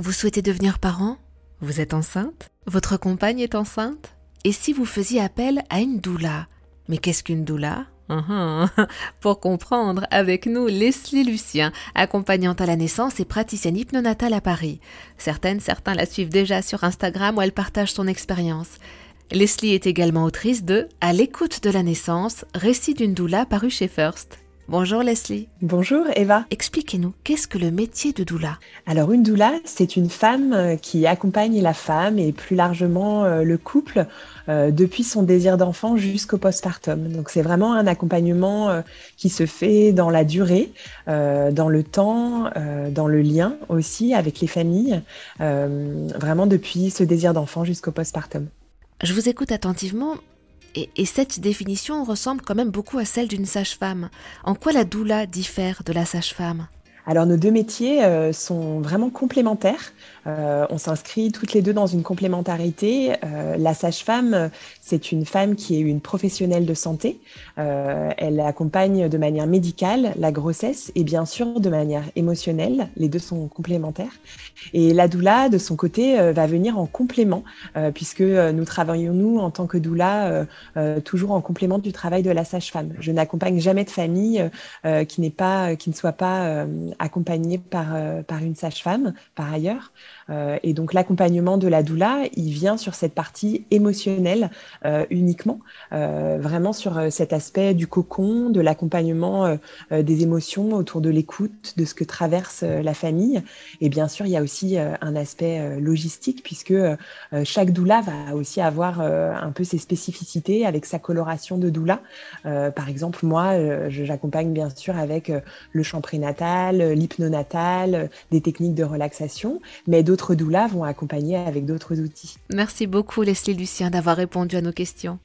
Vous souhaitez devenir parent? Vous êtes enceinte? Votre compagne est enceinte? Et si vous faisiez appel à une doula? Mais qu'est-ce qu'une doula? Uh-huh. Pour comprendre, avec nous, Leslie Lucien, accompagnante à la naissance et praticienne hypnonatale à Paris. Certaines, certains la suivent déjà sur Instagram où elle partage son expérience. Leslie est également autrice de À l'écoute de la naissance, récit d'une doula paru chez First. Bonjour Leslie. Bonjour Eva. Expliquez-nous, qu'est-ce que le métier de doula? Alors une doula, c'est une femme euh, qui accompagne la femme et plus largement euh, le couple euh, depuis son désir d'enfant jusqu'au postpartum. Donc c'est vraiment un accompagnement qui se fait dans la durée, dans le temps, dans le lien aussi avec les familles, vraiment depuis ce désir d'enfant jusqu'au postpartum. Je vous écoute attentivement. Et, cette définition ressemble quand même beaucoup à celle d'une sage-femme. En quoi la doula diffère de la sage-femme? Alors nos deux métiers euh, sont vraiment complémentaires. Euh, on s'inscrit toutes les deux dans une complémentarité. Euh, la sage-femme, c'est une femme qui est une professionnelle de santé. elle accompagne de manière médicale la grossesse et bien sûr de manière émotionnelle. Les deux sont complémentaires. Et la doula, de son côté, va venir en complément puisque nous travaillons, nous, en tant que doula, toujours en complément du travail de la sage-femme. Je n'accompagne jamais de famille qui, pas, qui ne soit pas accompagnée par, par une sage-femme, par ailleurs. Euh, et donc l'accompagnement de la doula, il vient sur cette partie émotionnelle euh, uniquement, euh, vraiment sur cet aspect du cocon, de l'accompagnement des émotions autour de l'écoute, de ce que traverse la famille. Et bien sûr, il y a aussi un aspect logistique puisque chaque doula va aussi avoir un peu ses spécificités avec sa coloration de doula. par exemple, moi, j'accompagne bien sûr avec le chant prénatal, l'hypnonatal, des techniques de relaxation, mais d'autres doulas vont accompagner avec d'autres outils. Merci beaucoup Leslie Lucien d'avoir répondu à nos questions.